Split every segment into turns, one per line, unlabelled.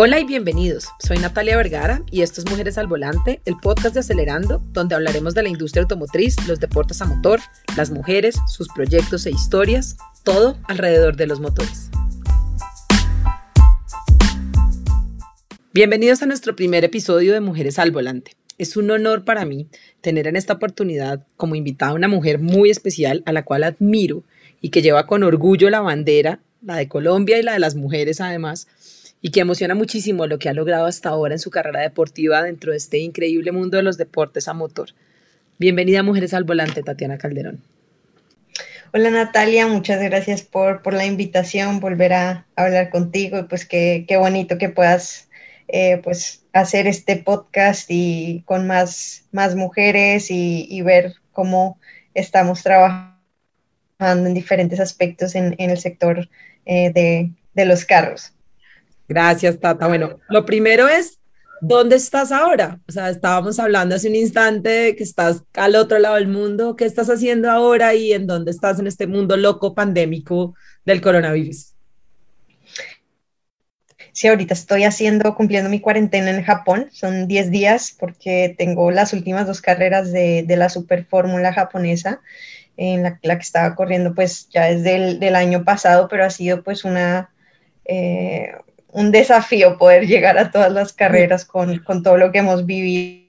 Hola y bienvenidos. Soy Natalia Vergara y esto es Mujeres al Volante, el podcast de Acelerando, donde hablaremos de la industria automotriz, los deportes a motor, las mujeres, sus proyectos e historias, todo alrededor de los motores. Bienvenidos a nuestro primer episodio de Mujeres al Volante. Es un honor para mí tener en esta oportunidad como invitada a una mujer muy especial a la cual admiro y que lleva con orgullo la bandera, la de Colombia y la de las mujeres además, y que emociona muchísimo lo que ha logrado hasta ahora en su carrera deportiva dentro de este increíble mundo de los deportes a motor. Bienvenida Mujeres al Volante, Tatiana Calderón.
Hola Natalia, muchas gracias por, por la invitación, volver a, hablar contigo y pues qué, qué bonito que puedas eh, pues hacer este podcast y con más, más mujeres y, ver cómo estamos trabajando en diferentes aspectos en, en el sector eh, de, de los carros.
Gracias, Tata. Bueno, lo primero es, ¿dónde estás ahora? O sea, estábamos hablando hace un instante que estás al otro lado del mundo. ¿Qué estás haciendo ahora y en dónde estás en este mundo loco pandémico del coronavirus?
Sí, ahorita estoy haciendo, cumpliendo mi cuarentena en Japón. Son 10 días porque tengo las últimas dos carreras de, la Super Fórmula japonesa, en la, que estaba corriendo pues ya desde el del año pasado, pero ha sido pues una, eh, un desafío poder llegar a todas las carreras con, con todo lo que hemos vivido.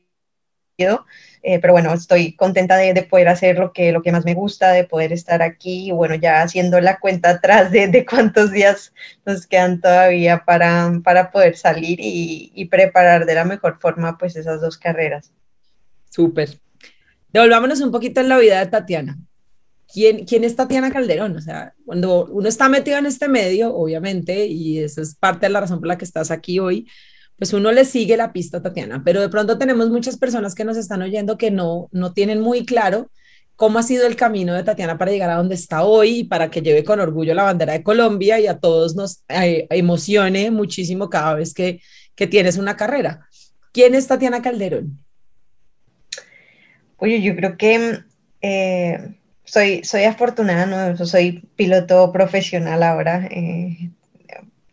Eh, pero bueno, estoy contenta de, de, poder hacer lo que, lo que más me gusta, de poder estar aquí y bueno, ya haciendo la cuenta atrás de, de cuántos días nos quedan todavía para, para poder salir y, y, preparar de la mejor forma pues esas dos carreras.
Súper. Devolvámonos un poquito en la vida de Tatiana. ¿Quién, ¿quién es Tatiana Calderón? O sea, cuando uno está metido en este medio, obviamente, y esa es parte de la razón por la que estás aquí hoy, pues uno le sigue la pista a Tatiana, pero de pronto tenemos muchas personas que nos están oyendo que no, no tienen muy claro cómo ha sido el camino de Tatiana para llegar a donde está hoy y para que lleve con orgullo la bandera de Colombia y a todos nos eh, emocione muchísimo cada vez que, que tienes una carrera. ¿Quién es Tatiana Calderón?
Oye, yo creo que eh, soy, soy afortunada, ¿no? soy piloto profesional ahora. Eh,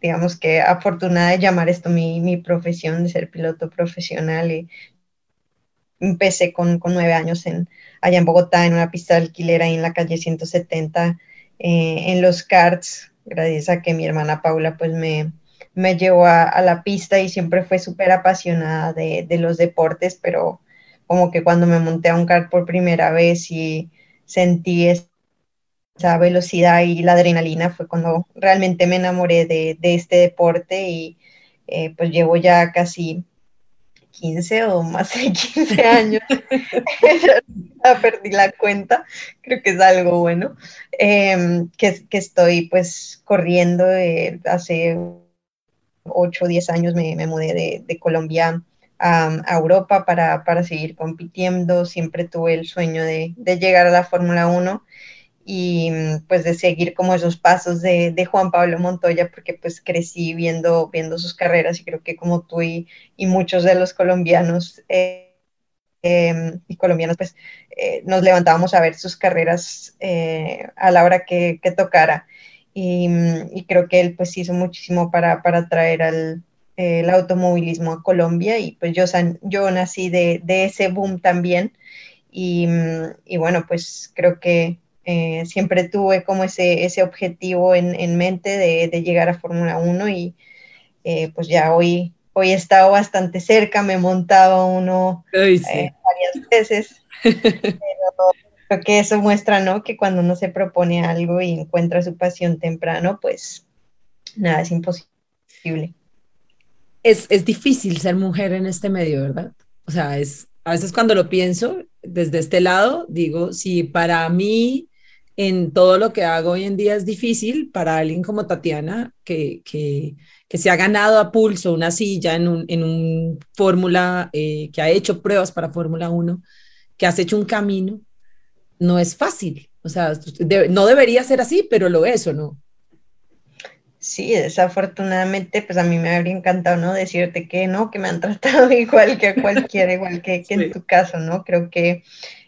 digamos que afortunada de llamar esto mi, mi, profesión, de ser piloto profesional. Y empecé con, con, nueve años en, allá en Bogotá, en una pista de alquiler ahí en la calle 170, eh, en los karts, gracias a que mi hermana Paula pues me, me llevó a, la pista y siempre fue súper apasionada de, de los deportes, pero como que cuando me monté a un kart por primera vez y sentí esa velocidad y la adrenalina fue cuando realmente me enamoré de, de este deporte y eh, pues llevo ya casi 15 o más de 15 años. ya perdí la cuenta, creo que es algo bueno, eh, que, que, estoy pues corriendo eh, hace 8 o 10 años me, me mudé de, de Colombia a, Europa para, para, seguir compitiendo. Siempre tuve el sueño de, de llegar a la Fórmula 1 y pues de seguir como esos pasos de, Juan Pablo Montoya, porque pues crecí viendo, viendo sus carreras y creo que como tú y, y muchos de los colombianos eh, eh, y colombianos pues eh, nos levantábamos a ver sus carreras eh, a la hora que, que tocara. Y, y, creo que él pues hizo muchísimo para, para traer al, el automovilismo a Colombia y pues yo, yo nací de, de ese boom también y, y, bueno, pues creo que eh, siempre tuve como ese, ese objetivo en, en mente de, de, llegar a Fórmula 1 y eh, pues ya hoy, hoy he estado bastante cerca, me he montado uno
Ay, sí.
eh, varias veces, pero creo que eso muestra, ¿no? Que cuando uno se propone algo y encuentra su pasión temprano, pues nada, es imposible
es, es difícil ser mujer en este medio, ¿verdad? O sea, es, a veces cuando lo pienso desde este lado, digo, si para mí en todo lo que hago hoy en día es difícil, para alguien como Tatiana, que, que, que se ha ganado a pulso una silla en un, en un fórmula, eh, que ha hecho pruebas para Fórmula 1, que has hecho un camino, no es fácil. O sea, no debería ser así, pero lo es o no.
Sí, desafortunadamente, pues a mí me habría encantado, ¿no? Decirte que no, que me han tratado igual que a cualquiera, igual que, que sí. en tu caso, ¿no? Creo que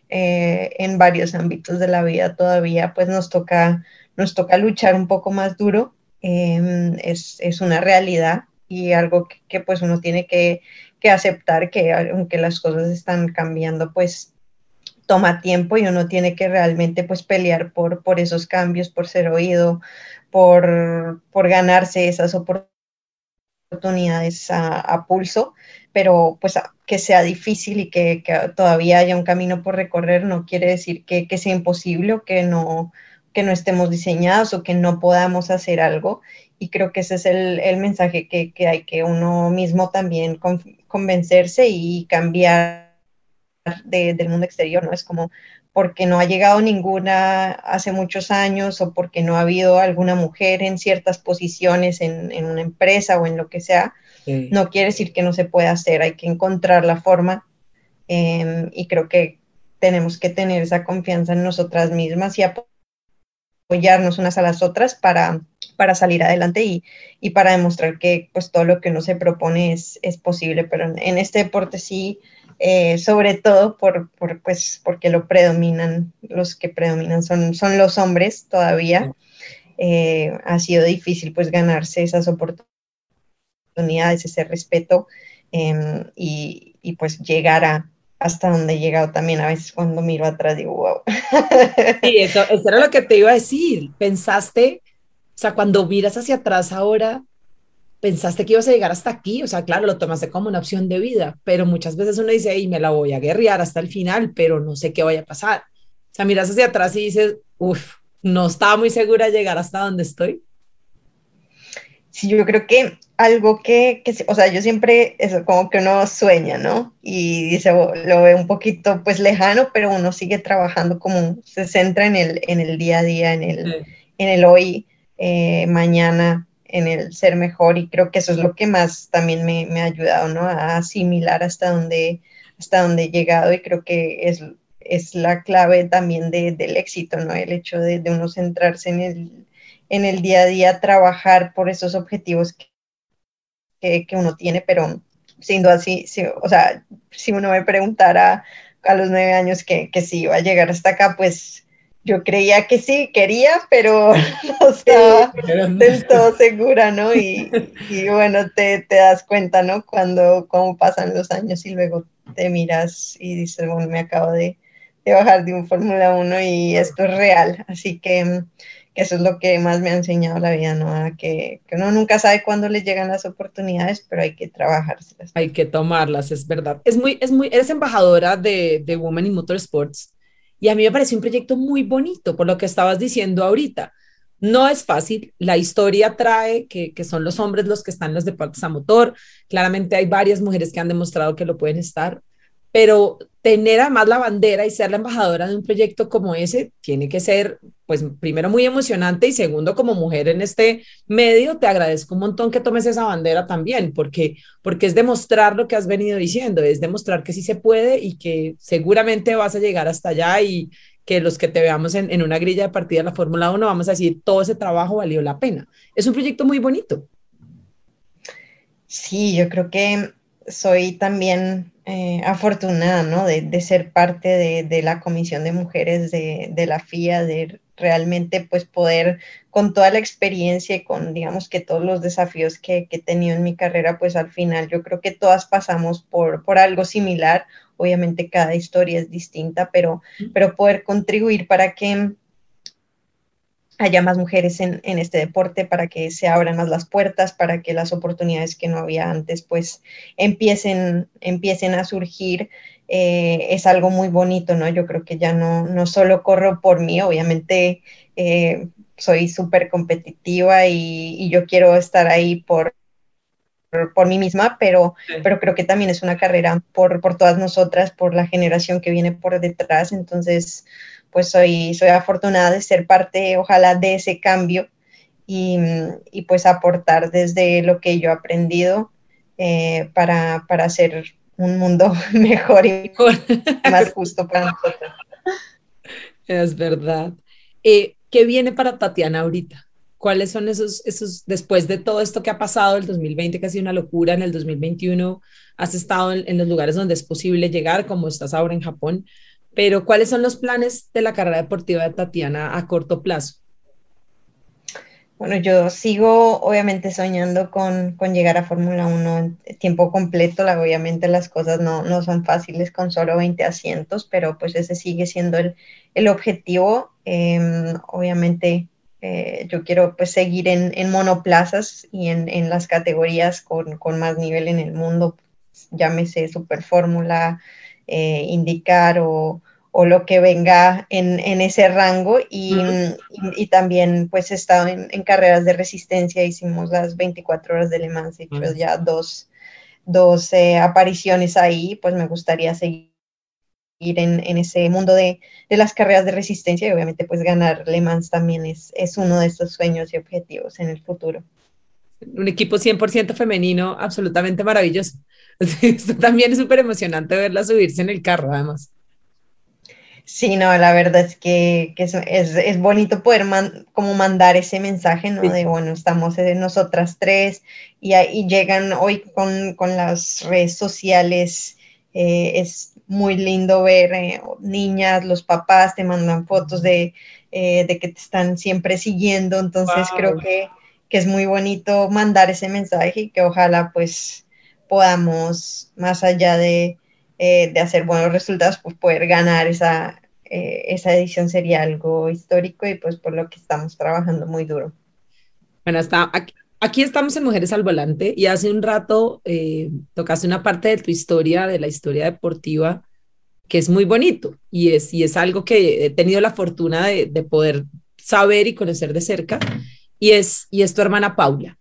eh, en varios ámbitos de la vida todavía, pues nos toca, nos toca luchar un poco más duro, eh, es, es, una realidad, y algo que, pues uno tiene que, que aceptar que aunque las cosas están cambiando, pues toma tiempo y uno tiene que realmente pues pelear por, por esos cambios, por ser oído, por, por ganarse esas oportunidades a, pulso, pero pues que sea difícil y que, todavía haya un camino por recorrer no quiere decir que, que sea imposible o que no, que no estemos diseñados o que no podamos hacer algo. Y creo que ese es el, el mensaje que, que, hay que uno mismo también convencerse y cambiar del mundo exterior, ¿no? Es como porque no ha llegado ninguna hace muchos años o porque no ha habido alguna mujer en ciertas posiciones en, en una empresa o en lo que sea, no quiere decir que no se pueda hacer, hay que encontrar la forma em, y creo que tenemos que tener esa confianza en nosotras mismas y apoyarnos unas a las otras para, para salir adelante y, y, para demostrar que pues todo lo que uno se propone es, es posible, pero en, en este deporte sí eh, sobre todo por, por, pues, porque lo predominan, los que predominan son, son los hombres todavía. Eh, ha sido difícil pues ganarse esas oportunidades, ese respeto em, y, y, pues llegar a, hasta donde he llegado también a veces cuando miro atrás digo, wow.
Sí, eso, eso era lo que te iba a decir. Pensaste, o sea, cuando miras hacia atrás ahora, pensaste que ibas a llegar hasta aquí, o sea, claro, lo tomaste como una opción de vida, pero muchas veces uno dice, y me la voy a guerrear hasta el final, pero no sé qué vaya a pasar. O sea, miras hacia atrás y dices, uff, no estaba muy segura de llegar hasta donde estoy.
Sí, yo creo que algo que, que o sea, yo siempre, eso como que uno sueña, ¿no? Y dice, lo ve un poquito pues lejano, pero uno sigue trabajando como, se centra en el, en el día a día, en el, en el hoy, eh, mañana, en el ser mejor y creo que eso es lo que más también me, me ha ayudado, ¿no? A asimilar hasta dónde, hasta dónde he llegado y creo que es, es la clave también de, del éxito, ¿no? El hecho de, de, uno centrarse en el, en el día a día, trabajar por esos objetivos que, que, uno tiene, pero sin duda, sí, sí, o sea, si uno me preguntara a los nueve años que, que si iba a llegar hasta acá, pues yo creía que sí, quería, pero no estaba del todo segura, ¿no? Y, y bueno, te, te, das cuenta, ¿no? Cuando cómo pasan los años y luego te miras y dices, bueno, me acabo de, de bajar de un Fórmula 1 y esto es real. Así que, que, eso es lo que más me ha enseñado la vida, ¿no? que, que, uno nunca sabe cuándo le llegan las oportunidades, pero hay que trabajárselas.
Hay que tomarlas, es verdad. Es muy, es muy, eres embajadora de, de Women in Motorsports y a mí me pareció un proyecto muy bonito, por lo que estabas diciendo ahorita. No es fácil, la historia trae que, que, son los hombres los que están en los deportes a motor, claramente hay varias mujeres que han demostrado que lo pueden estar, pero tener además la bandera y ser la embajadora de un proyecto como ese tiene que ser, pues, primero muy emocionante y segundo, como mujer en este medio, te agradezco un montón que tomes esa bandera también, porque, porque es demostrar lo que has venido diciendo, es demostrar que sí se puede y que seguramente vas a llegar hasta allá y que los que te veamos en, en una grilla de partida de la Fórmula 1 vamos a decir, todo ese trabajo valió la pena. Es un proyecto muy bonito.
Sí, yo creo que soy también eh, afortunada, ¿no? De, de ser parte de, de, la Comisión de Mujeres de, de, la FIA, de realmente pues poder con toda la experiencia y con digamos que todos los desafíos que, que, he tenido en mi carrera, pues al final yo creo que todas pasamos por, por algo similar. Obviamente cada historia es distinta, pero, pero poder contribuir para que haya más mujeres en, en, este deporte, para que se abran más las puertas, para que las oportunidades que no había antes pues empiecen, empiecen a surgir. Eh, es algo muy bonito, ¿no? Yo creo que ya no, no solo corro por mí, obviamente eh, soy súper competitiva y, y, yo quiero estar ahí por, por, por mí misma, pero, sí. pero creo que también es una carrera por, por todas nosotras, por la generación que viene por detrás, entonces pues soy, soy afortunada de ser parte, ojalá, de ese cambio y, y pues aportar desde lo que yo he aprendido eh, para, para hacer un mundo mejor y más justo para nosotros.
Es verdad. Eh, ¿Qué viene para Tatiana ahorita? ¿Cuáles son esos, esos, después de todo esto que ha pasado, el 2020 que ha sido una locura, en el 2021 has estado en, en los lugares donde es posible llegar, como estás ahora en Japón, pero ¿cuáles son los planes de la carrera deportiva de Tatiana a corto plazo?
Bueno, yo sigo obviamente soñando con, con llegar a Fórmula 1 en tiempo completo. Obviamente las cosas no, no, son fáciles con solo 20 asientos, pero pues ese sigue siendo el, el objetivo. Eh, obviamente eh, yo quiero pues seguir en, en monoplazas y en, en las categorías con, con, más nivel en el mundo, llámese Super Fórmula, eh, indicar o, o lo que venga en, en ese rango y, y, y, también pues he estado en, en, carreras de resistencia, hicimos las 24 horas de Le Mans, he hecho uh ya dos, dos eh, apariciones ahí, pues me gustaría seguir en, en ese mundo de, de, las carreras de resistencia y obviamente pues ganar Le Mans también es, es uno de estos sueños y objetivos en el futuro.
Un equipo 100% femenino, absolutamente maravilloso. Esto también es súper emocionante verla subirse en el carro, además.
Sí, no, la verdad es que, que es, es, es, bonito poder man, como mandar ese mensaje, ¿no? Sí. De, bueno, estamos nosotras tres y, y llegan hoy con, con, las redes sociales, eh, es muy lindo ver eh, niñas, los papás te mandan fotos de, eh, de, que te están siempre siguiendo, entonces wow. creo que, que es muy bonito mandar ese mensaje y que ojalá pues podamos, más allá de eh, de hacer buenos resultados, pues poder ganar esa, eh, esa edición sería algo histórico y pues por lo que estamos trabajando muy duro.
Bueno, hasta aquí, aquí estamos en Mujeres al Volante y hace un rato eh, tocaste una parte de tu historia, de la historia deportiva, que es muy bonito y es, y es algo que he tenido la fortuna de, de poder saber y conocer de cerca y es, y es tu hermana Paula.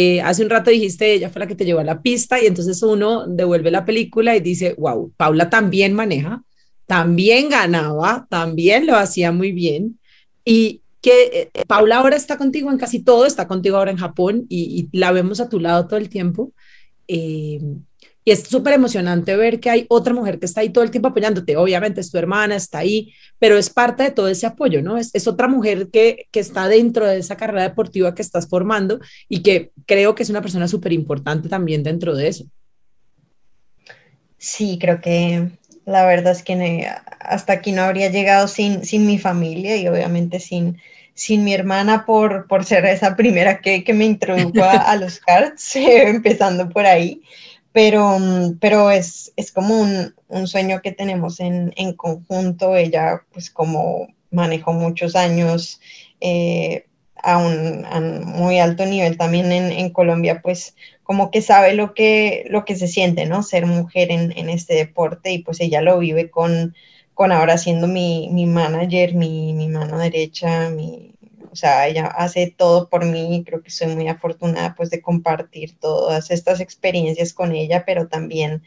Eh, hace un rato dijiste, ella fue la que te llevó a la pista y entonces uno devuelve la película y dice, wow, Paula también maneja, también ganaba, también lo hacía muy bien. Y que eh, Paula ahora está contigo en casi todo, está contigo ahora en Japón y, la vemos a tu lado todo el tiempo. Eh, y es súper emocionante ver que hay otra mujer que está ahí todo el tiempo apoyándote. Obviamente es tu hermana, está ahí, pero es parte de todo ese apoyo, ¿no? Es, es otra mujer que, que, está dentro de esa carrera deportiva que estás formando y que creo que es una persona súper importante también dentro de eso.
Sí, creo que la verdad es que hasta aquí no habría llegado sin, sin mi familia y obviamente sin, sin mi hermana por, por ser esa primera que, que me introdujo a, a los karts, empezando por ahí pero, mm, pero es, es como un, sueño que tenemos en, en, conjunto. Ella, pues como manejó muchos años eh, a, un, a, un, muy alto nivel también en, en, Colombia, pues como que sabe lo que, lo que se siente, ¿no? Ser mujer en, en este deporte y pues ella lo vive con, con ahora siendo mi, mi manager, mi, mi mano derecha, mi, o sea, ella hace todo por mí y creo que soy muy afortunada pues de compartir todas estas experiencias con ella, pero también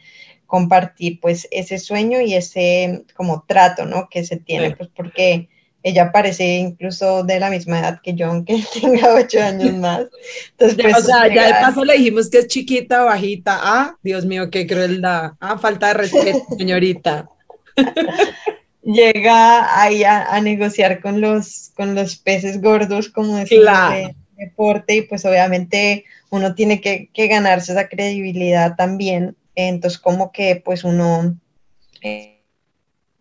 compartir pues ese sueño y ese como trato, ¿no? Que se tiene, sí. pues porque ella parece incluso de la misma edad que yo, aunque tenga ocho años más.
Entonces, pues, o sea, ya de paso le dijimos que es chiquita, bajita. Ah, Dios mío, qué crueldad. Ah, falta de respeto, señorita.
llega ahí a, a, negociar con los, con los peces gordos, como decimos, claro. de deporte, y pues obviamente uno tiene que, que, ganarse esa credibilidad también. Entonces, como que pues uno eh,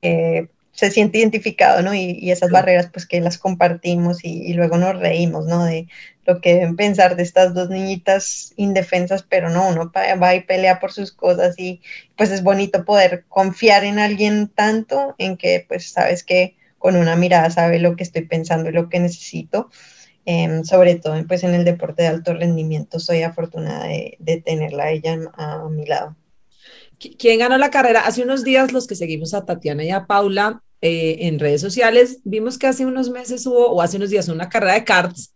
eh, se siente identificado, ¿no? Y, y esas sí. barreras, pues que las compartimos y, y, luego nos reímos, ¿no? De lo que deben pensar de estas dos niñitas indefensas, pero no, uno va y pelea por sus cosas y pues es bonito poder confiar en alguien tanto en que pues sabes que con una mirada sabe lo que estoy pensando y lo que necesito. Eh, sobre todo pues en el deporte de alto rendimiento soy afortunada de, de tenerla a ella a, a mi lado.
¿Quién ganó la carrera? Hace unos días los que seguimos a Tatiana y a Paula eh, en redes sociales, vimos que hace unos meses hubo, o hace unos días, una carrera de karts.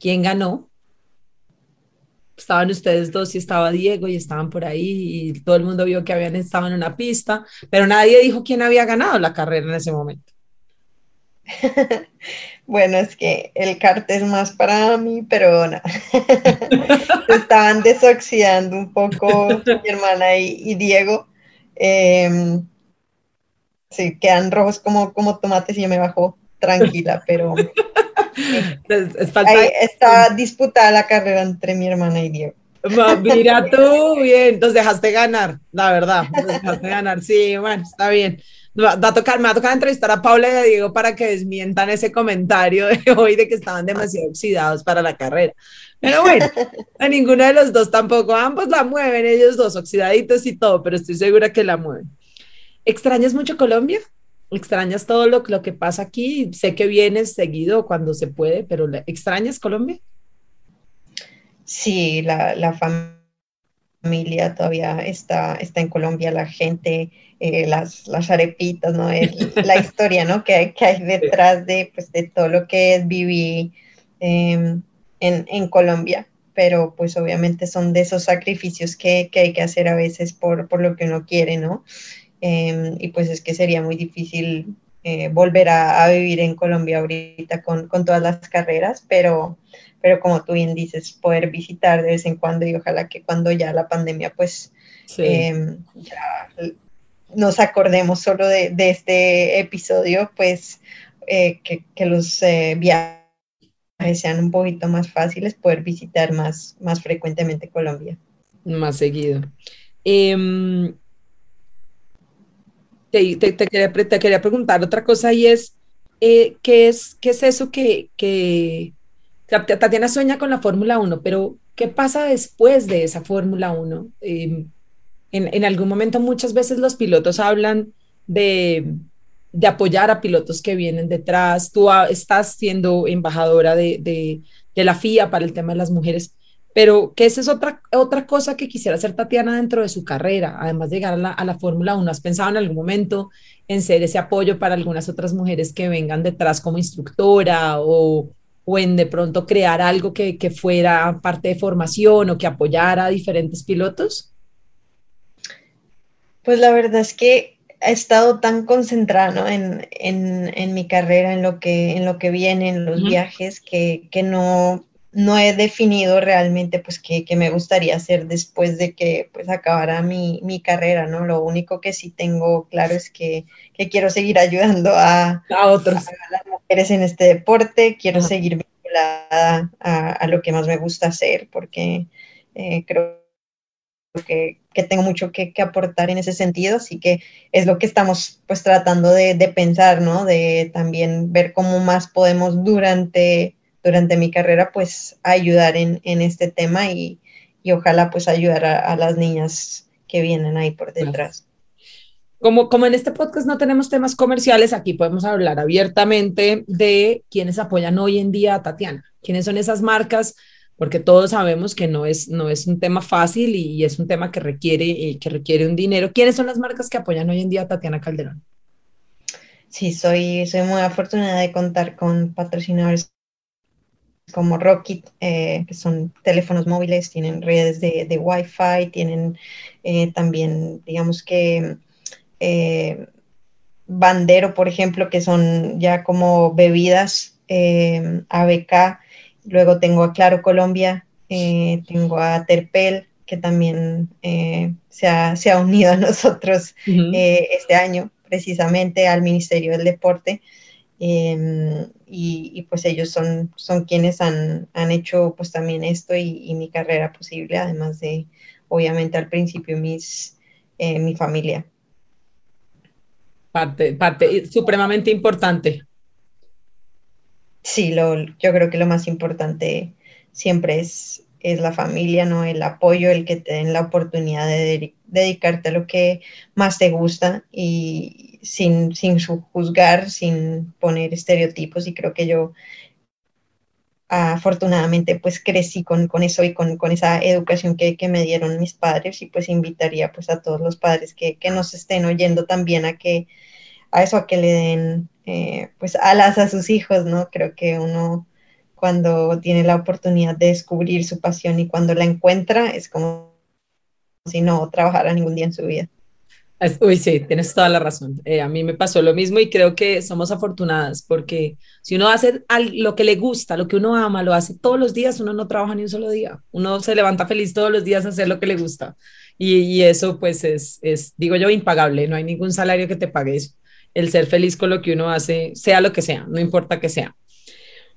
¿Quién ganó? Estaban ustedes dos y estaba Diego y estaban por ahí y todo el mundo vio que habían estado en una pista, pero nadie dijo quién había ganado la carrera en ese momento.
bueno, es que el kart es más para mí, pero no. estaban desoxidando un poco mi hermana y, y Diego. Eh, sí, quedan rojos como, como tomates y yo me bajo tranquila, pero es, ahí está disputada la carrera entre mi hermana y Diego.
Mira tú, bien, nos dejaste ganar, la verdad, nos dejaste ganar, sí, bueno, está bien. Va, a tocar, me va a tocar entrevistar a Paula y a Diego para que desmientan ese comentario de hoy de que estaban demasiado oxidados para la carrera. Pero bueno, a ninguno de los dos tampoco. Ambos la mueven, ellos dos, oxidaditos y todo, pero estoy segura que la mueven. ¿Extrañas mucho Colombia? ¿Extrañas todo lo, lo que pasa aquí? Sé que vienes seguido cuando se puede, pero ¿extrañas Colombia?
Sí, la, la familia todavía está, está en Colombia, la gente, eh, las, las arepitas, ¿no? la historia, ¿no? Que hay, que hay detrás de, pues, de todo lo que es vivir. Em, en, Colombia, pero pues obviamente son de esos sacrificios que, hay que hacer a veces por, lo que uno quiere, ¿no? Em, y pues es que sería muy difícil eh, volver a, vivir en Colombia ahorita con, todas las carreras, pero, pero como tú bien dices, poder visitar de vez en cuando y ojalá que cuando ya la pandemia pues em, ya nos acordemos solo de, este episodio, pues eh, que, que, los eh, viajes sean un poquito más fáciles, poder visitar más, más frecuentemente Colombia.
Más seguido. Em, te, quería, preguntar otra cosa y es, eh, ¿qué es, qué es eso que, que Tatiana sueña con la Fórmula 1, pero ¿qué pasa después de esa Fórmula 1? Em, en, en algún momento muchas veces los pilotos hablan de de apoyar a pilotos que vienen detrás. Tú estás siendo embajadora de, la FIA para el tema de las mujeres, pero que esa es otra, otra cosa que quisiera hacer Tatiana dentro de su carrera, además de llegar a la, Fórmula 1. ¿Has pensado en algún momento en ser ese apoyo para algunas otras mujeres que vengan detrás como instructora o, o en de pronto crear algo que, que fuera parte de formación o que apoyara a diferentes pilotos?
Pues la verdad es que he estado tan concentrada en, mi carrera, en lo que, en lo que viene, en los viajes, que, no, no he definido realmente pues qué, me gustaría hacer después de que pues acabara mi, carrera, ¿no? Lo único que sí tengo claro es que, quiero seguir ayudando a,
a otros.
las mujeres en este deporte, quiero seguir vinculada a, lo que más me gusta hacer, porque eh, creo que, tengo mucho que, aportar en ese sentido, así que es lo que estamos pues tratando de, pensar, ¿no? De también ver cómo más podemos durante, durante mi carrera pues ayudar en, este tema y, ojalá pues ayudar a, las niñas que vienen ahí por detrás.
Como, como en este podcast no tenemos temas comerciales, aquí podemos hablar abiertamente de quienes apoyan hoy en día a Tatiana, quiénes son esas marcas porque todos sabemos que no es, no es un tema fácil y es un tema que requiere, eh, que requiere un dinero. ¿Quiénes son las marcas que apoyan hoy en día a Tatiana Calderón?
Sí, soy, soy muy afortunada de contar con patrocinadores como Rocket, eh, que son teléfonos móviles, tienen redes de, de Wi-Fi, tienen eh, también, digamos que, Bandero, por ejemplo, que son ya como bebidas ABK Luego tengo a Claro Colombia, eh, tengo a Terpel, que también eh, se, ha, unido a nosotros eh, este año, precisamente al Ministerio del Deporte. Em, y, pues ellos son, son quienes han, hecho pues también esto y, mi carrera posible, además de, obviamente, al principio mis, mi familia.
Parte, parte supremamente importante.
Sí, lo, yo creo que lo más importante siempre es, es la familia, ¿no? El apoyo, el que te den la oportunidad de dedicarte a lo que más te gusta y sin, sin juzgar, sin poner estereotipos. Y creo que yo afortunadamente pues crecí con, eso y con, esa educación que, me dieron mis padres y pues invitaría pues a todos los padres que, que nos estén oyendo también a que a eso, a que le den eh, pues alas a sus hijos, ¿no? Creo que uno cuando tiene la oportunidad de descubrir su pasión y cuando la encuentra es como si no trabajara ningún día en su vida.
Uy, sí, tienes toda la razón. Eh, a mí me pasó lo mismo y creo que somos afortunadas porque si uno hace lo que le gusta, lo que uno ama, lo hace todos los días, uno no trabaja ni un solo día. Uno se levanta feliz todos los días a hacer lo que le gusta. Y, y eso pues es, es, digo yo, impagable. No hay ningún salario que te pague eso el ser feliz con lo que uno hace, sea lo que sea, no importa que sea.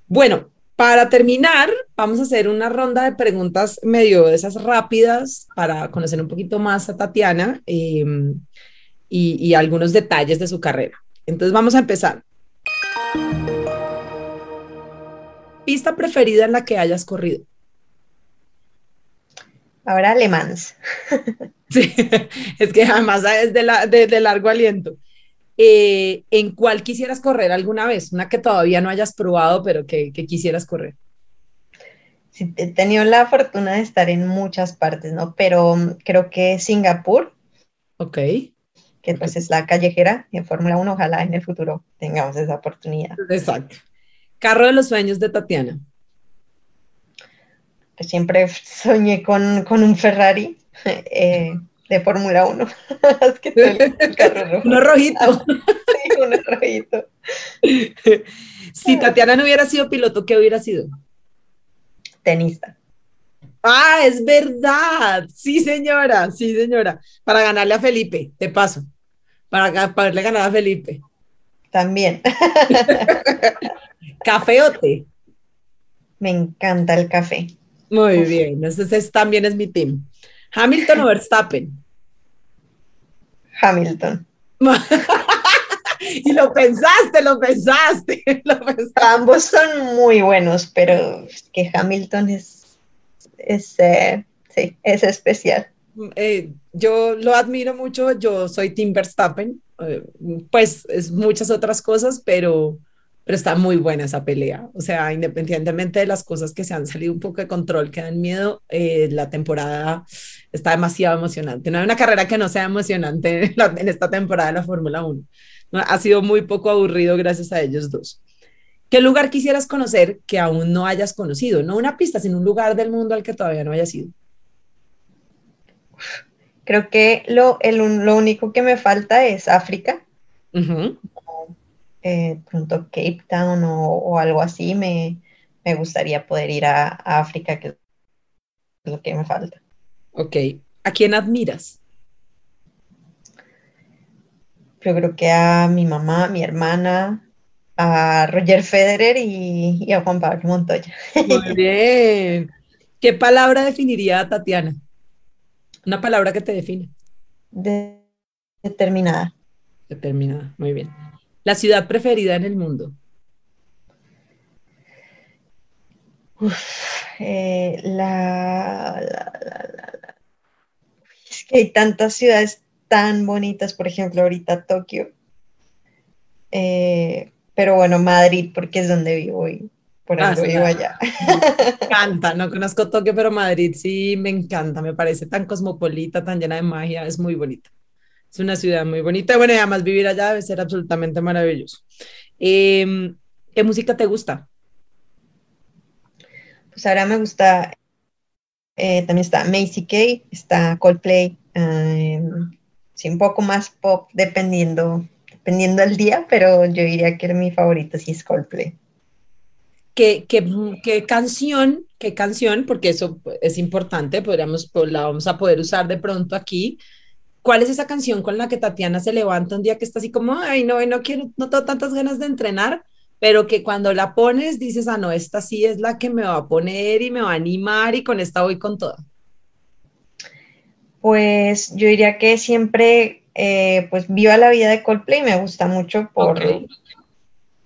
Bueno, para terminar, vamos a hacer una ronda de preguntas medio de esas rápidas para conocer un poquito más a Tatiana. Em, y, y algunos detalles de su carrera. Entonces vamos a empezar. Pista preferida en la que hayas corrido.
Ahora Le Mans.
Sí, es que además es de, la, de, de largo aliento. Eh, ¿En cuál quisieras correr alguna vez? Una que todavía no hayas probado, pero que, que quisieras correr.
Sí, he tenido la fortuna de estar en muchas partes, ¿no? Pero mm, creo que Singapur,
Ok.
que pues es la callejera en Fórmula 1, ojalá en el futuro tengamos esa oportunidad.
Exacto. Carro de los sueños de Tatiana.
Pues siempre soñé con, con un Ferrari eh, de Fórmula 1. es que el, el carro rojo.
Uno rojito.
Sí, uno rojito.
si Tatiana no hubiera sido piloto, ¿qué hubiera sido?
Tenista.
Ah, es verdad. Sí, señora. Sí, señora. Para ganarle a Felipe, de paso. Para, ga- para haberle ganado a Felipe.
También.
¿Café o té?
Me encanta el café.
Muy
Uf.
bien. Entonces también es mi team. Hamilton o Verstappen.
Hamilton.
y lo pensaste, lo pensaste, lo pensaste.
Ambos son muy buenos, pero es que Hamilton es, es, eh, sí, es especial.
Eh, yo lo admiro mucho, yo soy Team Verstappen, eh, pues es muchas otras cosas, pero, pero está muy buena esa pelea. O sea, independientemente de las cosas que se han salido un poco de control, que dan miedo, eh, la temporada está demasiado emocionante. No hay una carrera que no sea emocionante en, la- en esta temporada de la Fórmula 1. No, ha sido muy poco aburrido gracias a ellos dos. ¿Qué lugar quisieras conocer que aún no hayas conocido? No una pista, sino un lugar del mundo al que todavía no hayas ido.
Creo que lo, el, lo único que me falta es África,
Ujú.
Eh, pronto Cape Town o, o algo así. Me, me gustaría poder ir a, a África, que es lo que me falta.
Ok. ¿A quién admiras?
Yo creo que a mi mamá, mi hermana, a Roger Federer y, y a Juan Pablo Montoya.
Muy bien. ¿Qué palabra definiría a Tatiana? Una palabra que te define.
De- determinada.
Determinada. Muy bien. La ciudad preferida en el mundo.
Uf, eh, la, Es que hay tantas ciudades tan bonitas, por ejemplo, ahorita Tokio. Eh, pero bueno, Madrid, porque es donde vivo y por
Ah,
algo
sí,
vivo
la-
allá.
Me encanta. No conozco Tokio, pero Madrid sí me encanta. Me parece tan cosmopolita, tan llena de magia. Es muy bonita. Es una ciudad muy bonita. Bueno, y además vivir allá debe ser absolutamente maravilloso. Em, ¿qué música te gusta?
Pues ahora me gusta, eh, también está Macy Kay, está Coldplay, eh, sí, un poco más pop dependiendo, dependiendo del día, pero yo diría que mi favorito sí es Coldplay.
¿Qué, qué, qué canción, qué canción, porque eso es importante, podríamos, pues, la vamos a poder usar de pronto aquí. ¿Cuál es esa canción con la que Tatiana se levanta un día que está así como, ay, no, no quiero, no tengo tantas ganas de entrenar, pero que cuando la pones dices, ah, no, esta sí es la que me va a poner y me va a animar y con esta voy con toda?
Pues yo diría que siempre, eh, pues viva la vida de Coldplay, me gusta mucho por,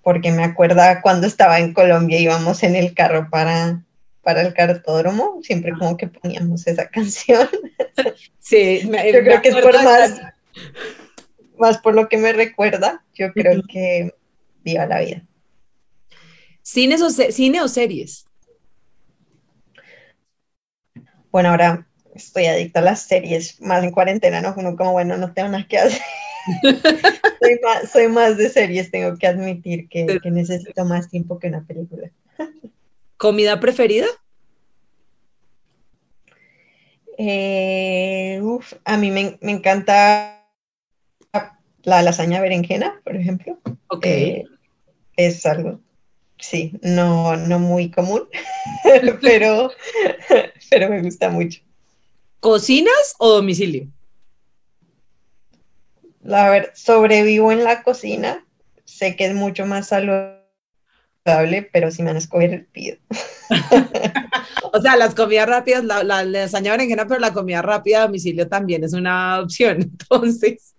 porque me acuerda cuando estaba en Colombia, íbamos en el carro para, para el cartódromo, siempre como que poníamos esa canción.
Sí, me,
Yo
me
creo que es por más,
esa-
más por lo que me recuerda, yo creo que viva la vida.
¿Cines o ¿Cine o series?
Bueno, ahora estoy adicta a las series, más en cuarentena, ¿no? Uno como, bueno, no tengo nada que hacer. soy, más, soy más de series, tengo que admitir que, que necesito más tiempo que una película.
¿Comida preferida?
Eh, uf, a mí me, me encanta la lasaña berenjena, por ejemplo.
Ok.
Eh, es algo, sí, no, no muy común, pero, pero me gusta mucho.
¿Cocinas o domicilio?
La ver, sobrevivo en la cocina, sé que es mucho más saludable, pero si me van a escoger, pido.
O sea, las comidas rápidas, la, la lasaña berenjena, pero la comida rápida a domicilio también es una opción. Entonces,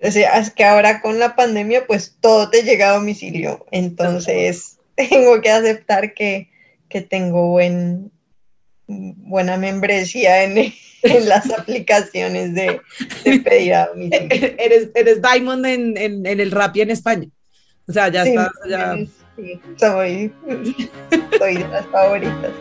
O sea, es que ahora con la pandemia, pues todo te llega a domicilio. Entonces, tengo que aceptar que, tengo buen, buena membresía en, las aplicaciones de, pedir a domicilio.
Eres, eres Diamond en, en, el rap en España. O sea, ya estás. Ya...
Sí, soy, soy de las favoritas.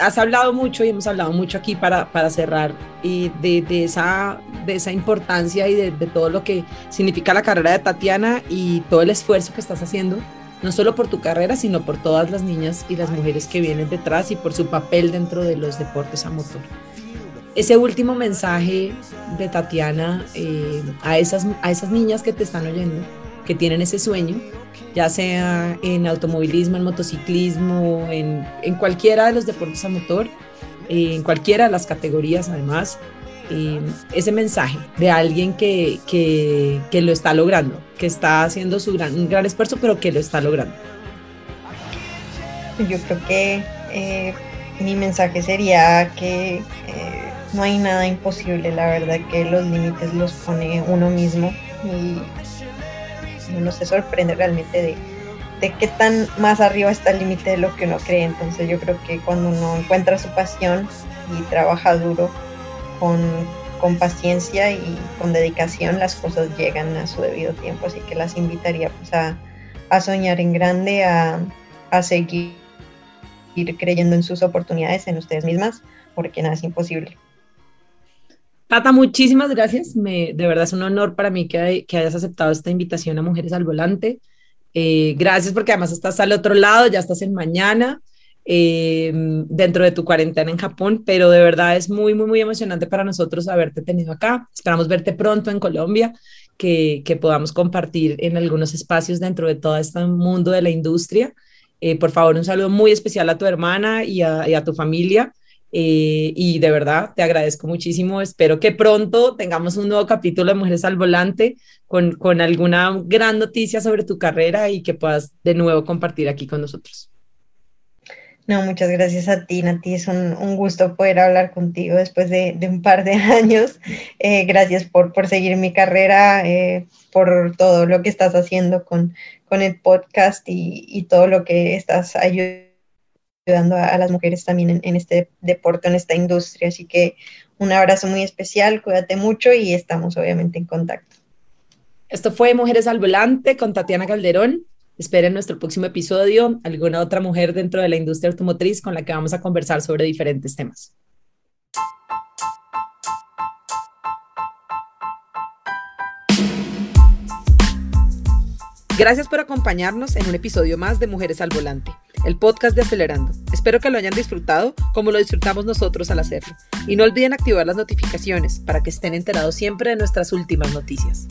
Has hablado mucho y hemos hablado mucho aquí para, para cerrar y de, de, esa, de esa importancia y de, todo lo que significa la carrera de Tatiana y todo el esfuerzo que estás haciendo no solo por tu carrera, sino por todas las niñas y las mujeres que vienen detrás y por su papel dentro de los deportes a motor. Ese último mensaje de Tatiana eh, a, esas, a esas niñas que te están oyendo, que tienen ese sueño, ya sea en automovilismo, en motociclismo, en, en cualquiera de los deportes a motor, eh, en cualquiera de las categorías además, eh, ese mensaje de alguien que, que, que, lo está logrando, que está haciendo su gran, un gran esfuerzo, pero que lo está logrando.
Yo creo que mi mensaje sería que no hay nada imposible, la verdad que los límites los pone uno mismo y uno se sorprende realmente de, de qué tan más arriba está el límite de lo que uno cree. Entonces yo creo que cuando uno encuentra su pasión y trabaja duro con, con paciencia y con dedicación, las cosas llegan a su debido tiempo. Así que las invitaría pues, a, a soñar en grande, a, a seguir ir creyendo en sus oportunidades, en ustedes mismas, porque nada es imposible.
Tata, muchísimas gracias. Me, de verdad es un honor para mí que, hayas aceptado esta invitación a Mujeres al Volante. Eh, gracias porque además estás al otro lado, ya estás en mañana, eh, dentro de tu cuarentena en Japón, pero de verdad es muy, muy, muy emocionante para nosotros haberte tenido acá. Esperamos verte pronto en Colombia, que, podamos compartir en algunos espacios dentro de todo este mundo de la industria. Eh, por favor, un saludo muy especial a tu hermana y a tu familia. Eh, y de verdad te agradezco muchísimo. Espero que pronto tengamos un nuevo capítulo de Mujeres al Volante con, con alguna gran noticia sobre tu carrera y que puedas de nuevo compartir aquí con nosotros.
No, muchas gracias a ti, Nati. Es un, un gusto poder hablar contigo después de, de un par de años. Eh, gracias por, por seguir mi carrera, eh, por todo lo que estás haciendo con, con el podcast y, y todo lo que estás ayudando ayudando a, las mujeres también en, este deporte, en esta industria. Así que un abrazo muy especial, cuídate mucho y estamos obviamente en contacto.
Esto fue Mujeres al Volante con Tatiana Calderón. Esperen nuestro próximo episodio alguna otra mujer dentro de la industria automotriz con la que vamos a conversar sobre diferentes temas. Gracias por acompañarnos en un episodio más de Mujeres al Volante, el podcast de Acelerando. Espero que lo hayan disfrutado como lo disfrutamos nosotros al hacerlo. Y no olviden activar las notificaciones para que estén enterados siempre de nuestras últimas noticias.